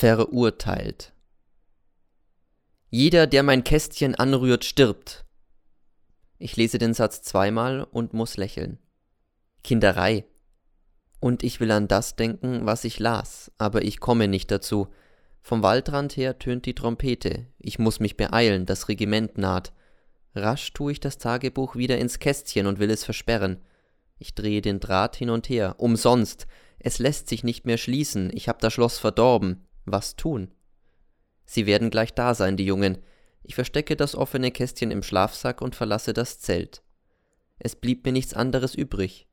verurteilt. Jeder, der mein Kästchen anrührt, stirbt. Ich lese den Satz zweimal und muss lächeln. Kinderei. Und ich will an das denken, was ich las, aber ich komme nicht dazu. Vom Waldrand her tönt die Trompete. Ich muss mich beeilen, das Regiment naht. Rasch tue ich das Tagebuch wieder ins Kästchen und will es versperren. Ich drehe den Draht hin und her. Umsonst. Es lässt sich nicht mehr schließen. Ich hab das Schloss verdorben. Was tun? Sie werden gleich da sein, die Jungen. Ich verstecke das offene Kästchen im Schlafsack und verlasse das Zelt. Es blieb mir nichts anderes übrig.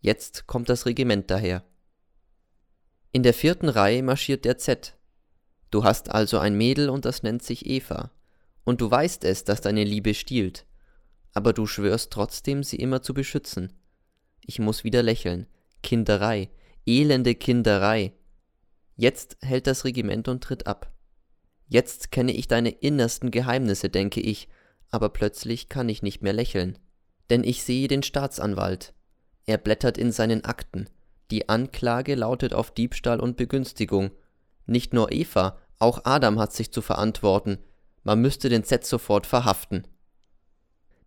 Jetzt kommt das Regiment daher. In der vierten Reihe marschiert der Z. Du hast also ein Mädel und das nennt sich Eva. Und du weißt es, dass deine Liebe stiehlt. Aber du schwörst trotzdem, sie immer zu beschützen. Ich muss wieder lächeln. Kinderei. Elende Kinderei. Jetzt hält das Regiment und tritt ab. Jetzt kenne ich deine innersten Geheimnisse, denke ich, aber plötzlich kann ich nicht mehr lächeln. Denn ich sehe den Staatsanwalt. Er blättert in seinen Akten. Die Anklage lautet auf Diebstahl und Begünstigung. Nicht nur Eva, auch Adam hat sich zu verantworten. Man müsste den Z sofort verhaften.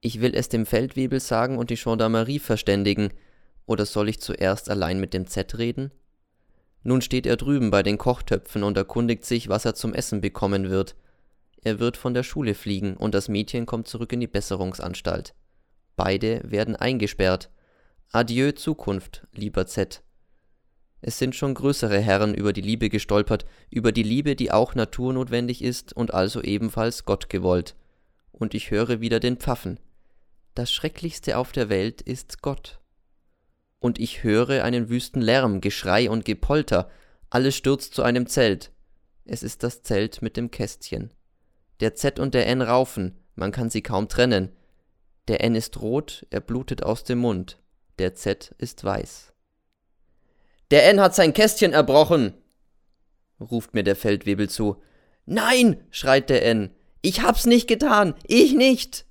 Ich will es dem Feldwebel sagen und die Gendarmerie verständigen, oder soll ich zuerst allein mit dem Z reden? Nun steht er drüben bei den Kochtöpfen und erkundigt sich, was er zum Essen bekommen wird. Er wird von der Schule fliegen und das Mädchen kommt zurück in die Besserungsanstalt. Beide werden eingesperrt. Adieu Zukunft, lieber Z. Es sind schon größere Herren über die Liebe gestolpert, über die Liebe, die auch naturnotwendig ist und also ebenfalls Gott gewollt. Und ich höre wieder den Pfaffen. Das Schrecklichste auf der Welt ist Gott und ich höre einen wüsten Lärm, Geschrei und Gepolter, alles stürzt zu einem Zelt. Es ist das Zelt mit dem Kästchen. Der Z und der N raufen, man kann sie kaum trennen. Der N ist rot, er blutet aus dem Mund, der Z ist weiß. Der N hat sein Kästchen erbrochen, ruft mir der Feldwebel zu. Nein, schreit der N, ich hab's nicht getan, ich nicht.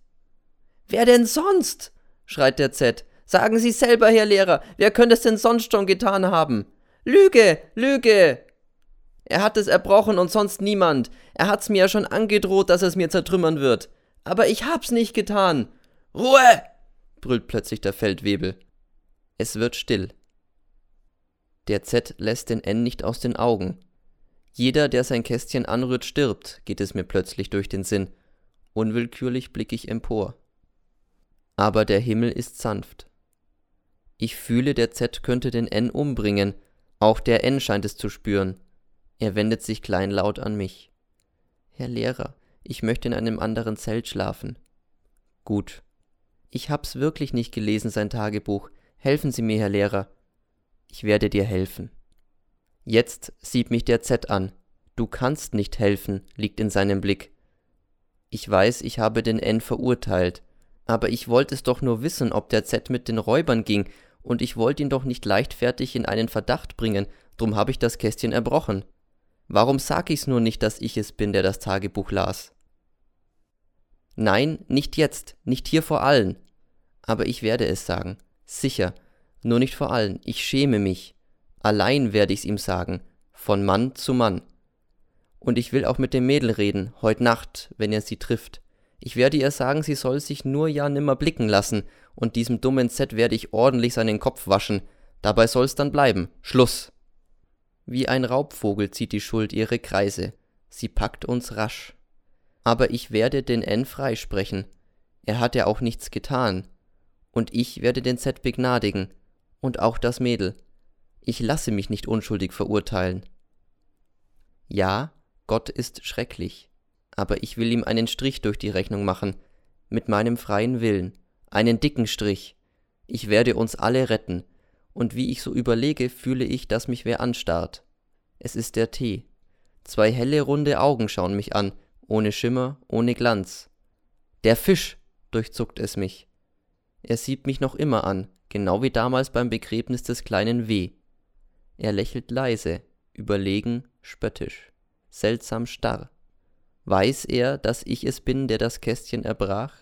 Wer denn sonst? schreit der Z. Sagen Sie selber, Herr Lehrer, wer könnte es denn sonst schon getan haben? Lüge, Lüge! Er hat es erbrochen und sonst niemand. Er hat's mir ja schon angedroht, dass es mir zertrümmern wird. Aber ich hab's nicht getan. Ruhe! brüllt plötzlich der Feldwebel. Es wird still. Der Z lässt den N nicht aus den Augen. Jeder, der sein Kästchen anrührt, stirbt, geht es mir plötzlich durch den Sinn. Unwillkürlich blick ich empor. Aber der Himmel ist sanft. Ich fühle, der Z könnte den N umbringen. Auch der N scheint es zu spüren. Er wendet sich kleinlaut an mich. Herr Lehrer, ich möchte in einem anderen Zelt schlafen. Gut. Ich hab's wirklich nicht gelesen, sein Tagebuch. Helfen Sie mir, Herr Lehrer. Ich werde dir helfen. Jetzt sieht mich der Z an. Du kannst nicht helfen, liegt in seinem Blick. Ich weiß, ich habe den N verurteilt, aber ich wollte es doch nur wissen, ob der Z mit den Räubern ging und ich wollte ihn doch nicht leichtfertig in einen Verdacht bringen, drum habe ich das Kästchen erbrochen. Warum sag ich's nur nicht, dass ich es bin, der das Tagebuch las? Nein, nicht jetzt, nicht hier vor allen. Aber ich werde es sagen, sicher, nur nicht vor allen, ich schäme mich. Allein werde ich's ihm sagen, von Mann zu Mann. Und ich will auch mit dem Mädel reden, heut Nacht, wenn er sie trifft. Ich werde ihr sagen, sie soll sich nur ja nimmer blicken lassen, und diesem dummen Z werde ich ordentlich seinen Kopf waschen. Dabei soll's dann bleiben. Schluss. Wie ein Raubvogel zieht die Schuld ihre Kreise. Sie packt uns rasch. Aber ich werde den N freisprechen. Er hat ja auch nichts getan. Und ich werde den Z begnadigen. Und auch das Mädel. Ich lasse mich nicht unschuldig verurteilen. Ja, Gott ist schrecklich aber ich will ihm einen Strich durch die Rechnung machen, mit meinem freien Willen, einen dicken Strich. Ich werde uns alle retten, und wie ich so überlege, fühle ich, dass mich wer anstarrt. Es ist der Tee. Zwei helle, runde Augen schauen mich an, ohne Schimmer, ohne Glanz. Der Fisch, durchzuckt es mich. Er sieht mich noch immer an, genau wie damals beim Begräbnis des kleinen W. Er lächelt leise, überlegen, spöttisch, seltsam starr. Weiß er, dass ich es bin, der das Kästchen erbrach?